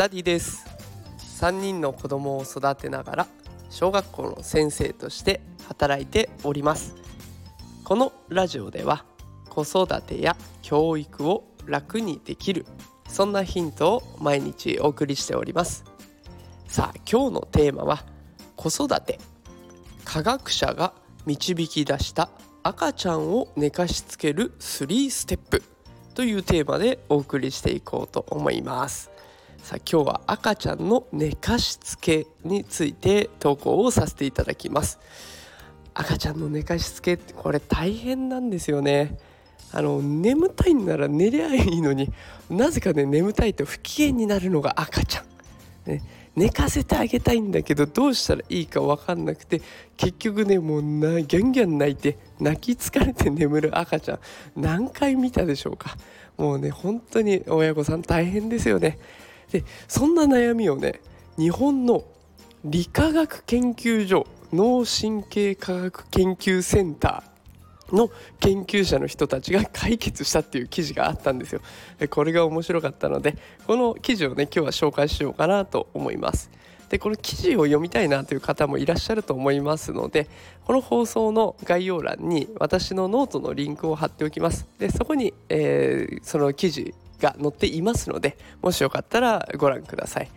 ダディです。3人の子供を育てながら小学校の先生として働いております。このラジオでは子育てや教育を楽にできるそんなヒントを毎日お送りしております。さあ今日のテーマは子育て。科学者が導き出した赤ちゃんを寝かしつける3ステップというテーマでお送りしていこうと思います。さあ今日は赤ちゃんの寝かしつけについて投稿をさせていただきます。赤ちゃんの寝かしつけってこれ大変なんですよね。あの眠たいんなら寝りゃいいのになぜかね眠たいと不機嫌になるのが赤ちゃん、ね、寝かせてあげたいんだけどどうしたらいいか分かんなくて結局ねもうなギャンギャン泣いて泣き疲れて眠る赤ちゃん。何回見たでしょうか。もうね本当に親御さん大変ですよね。でそんな悩みをね日本の理化学研究所脳神経科学研究センターの研究者の人たちが解決したっていう記事があったんですよ。でこれが面白かったのでこの記事をね今日は紹介しようかなと思います。でこの記事を読みたいなという方もいらっしゃると思いますのでこの放送の概要欄に私のノートのリンクを貼っておきますでそこに、えー、その記事が載っていますのでもしよかったらご覧ください。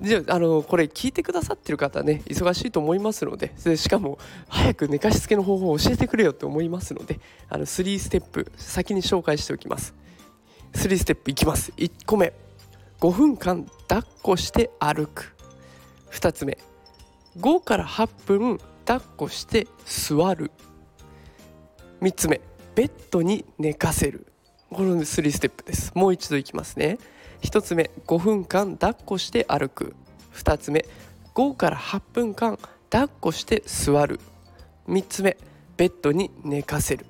であのこれ聞いてくださってる方ね忙しいと思いますのででしかも早く寝かしつけの方法を教えてくれよって思いますのであの3ステップ先に紹介しておきます。3ステップいきます。1個目5分間抱っこして歩く。2つ目。5から8分抱っこして座る。3つ目。ベッドに寝かせる。この3ステップです。もう一度いきますね。1つ目5分間抱っこして歩く。2つ目5から8分間抱っこして座る。3つ目ベッドに寝かせる。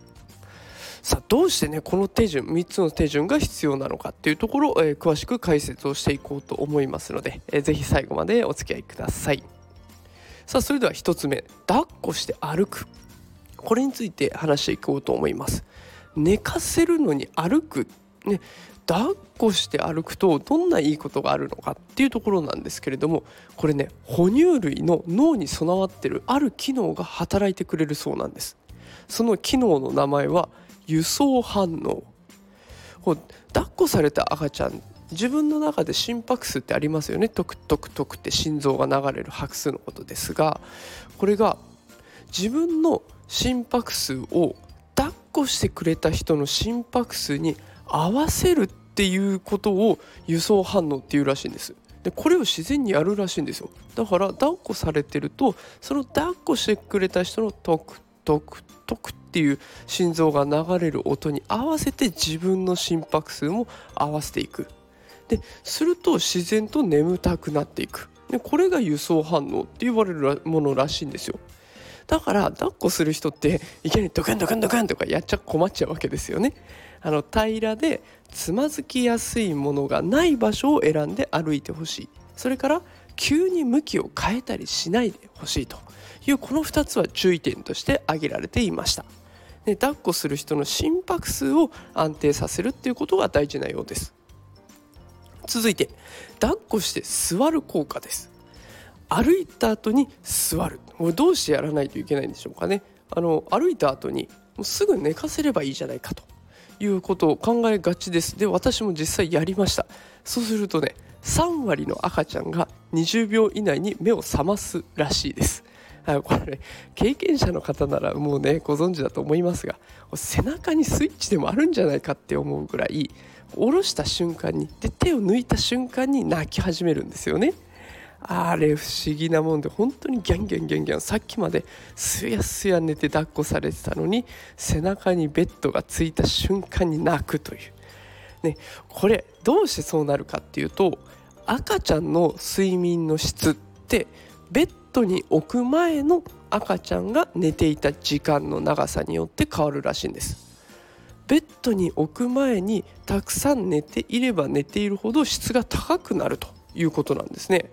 さあどうしてねこの手順3つの手順が必要なのかっていうところを、えー、詳しく解説をしていこうと思いますので、えー、ぜひ最後までお付き合いください。さあそれでは1つ目抱っこして歩く。これについて話していこうと思います。寝かせるのに歩くね抱っこして歩くとどんないいことがあるのかっていうところなんですけれどもこれね哺乳類の脳に備わってるある機能が働いてくれるそうなんです。その機能の名前は輸送反応。抱っこされた赤ちゃん自分の中で心拍数ってありますよね。トクトクトクって心臓が流れる拍数のことですがこれが自分の心拍数をこしてくれた人の心拍数に合わせるっていうことを輸送反応っていうらしいんです。でこれを自然にやるらしいんですよ。だから抱っこされてるとその抱っこしてくれた人のトクトクトクっていう心臓が流れる音に合わせて自分の心拍数も合わせていく。ですると自然と眠たくなっていく。でこれが輸送反応って言われるものらしいんですよ。だから抱っこする人っていきなりドカンドカンドカンとかやっちゃ困っちゃうわけですよね。あの平らでつまずきやすいものがない場所を選んで歩いてほしい。それから急に向きを変えたりしないでほしいと。いうこの2つは注意点として挙げられていました。で抱っこする人の心拍数を安定させるっていうことが大事なようです。続いて抱っこして座る効果です。歩いた後に座る。これどうしてやらないといけないんでしょうかね。あの歩いた後にもうすぐ寝かせればいいじゃないかということを考えがちです。で私も実際やりました。そうするとね3割の赤ちゃんが20秒以内に目を覚ますらしいです。これ経験者の方ならもうねご存知だと思いますが背中にスイッチでもあるんじゃないかって思うぐらい下ろした瞬間にで手を抜いた瞬間に泣き始めるんですよね。あれ不思議なもんで本当にギャンギャンギャンギャンさっきまですやすや寝て抱っこされてたのに背中にベッドがついた瞬間に泣くという。ねこれどうしてそうなるかっていうと赤ちゃんの睡眠の質ってベッドに置く前の赤ちゃんが寝ていた時間の長さによって変わるらしいんです。ベッドに置く前にたくさん寝ていれば寝ているほど質が高くなるということなんですね。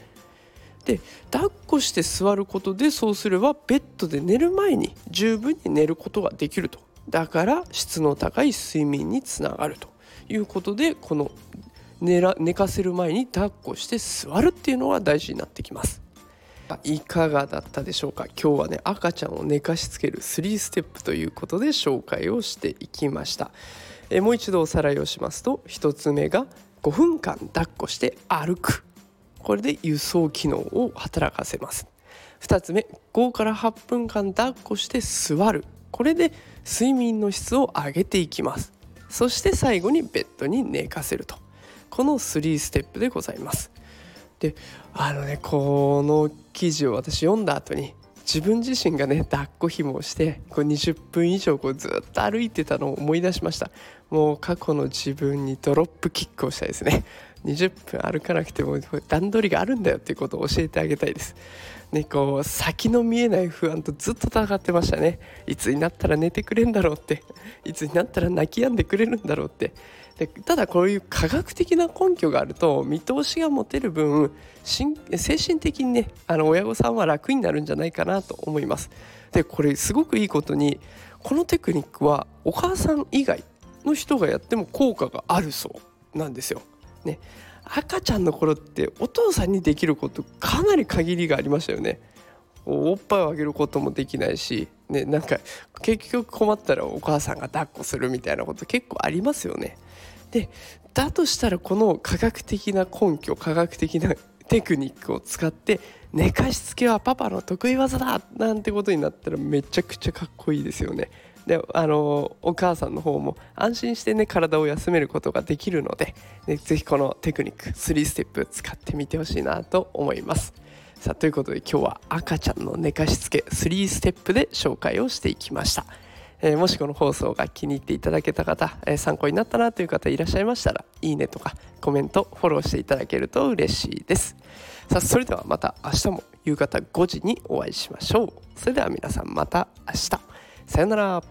で抱っこして座ることでそうすればベッドで寝る前に十分に寝ることができると。だから質の高い睡眠につながると。いうことでこの寝ら寝かせる前に抱っこして座るっていうのが大事になってきます。いかがだったでしょうか？今日はね赤ちゃんを寝かしつける3ステップということで紹介をしていきました。えもう一度おさらいをしますと1つ目が5分間抱っこして歩く。これで輸送機能を働かせます。2つ目5から8分間抱っこして座る。これで睡眠の質を上げていきます。そして最後にベッドに寝かせると。この3ステップでございます。であのねこの記事を私読んだ後に自分自身がね抱っこ紐をしてこう20分以上こうずっと歩いてたのを思い出しました。もう過去の自分にドロップキックをしたいですね。20分歩かなくても段取りがあるんだよっていうことを教えてあげたいです。ねこう先の見えない不安とずっと戦ってましたね。いつになったら寝てくれるんだろうって。いつになったら泣き止んでくれるんだろうって。でただこういう科学的な根拠があると見通しが持てる分精神的にねあの親御さんは楽になるんじゃないかなと思います。でこれすごくいいことにこのテクニックはお母さん以外の人がやっても効果があるそうなんですよ。ね、赤ちゃんの頃ってお父さんにできることかなり限りがありましたよね。おっぱいをあげることもできないし、ね、なんか結局困ったらお母さんが抱っこするみたいなこと結構ありますよね。でだとしたらこの科学的な根拠科学的なテクニックを使って寝かしつけはパパの得意技だなんてことになったらめちゃくちゃかっこいいですよね。であのお母さんの方も安心してね体を休めることができるので、ね、ぜひこのテクニック3ステップ使ってみてほしいなと思います。さあということで今日は赤ちゃんの寝かしつけ3ステップで紹介をしていきました。えー、もしこの放送が気に入っていただけた方、えー、参考になったなという方いらっしゃいましたらいいねとかコメントフォローしていただけると嬉しいですさあそれではまた明日も夕方5時にお会いしましょうそれでは皆さんまた明日さよなら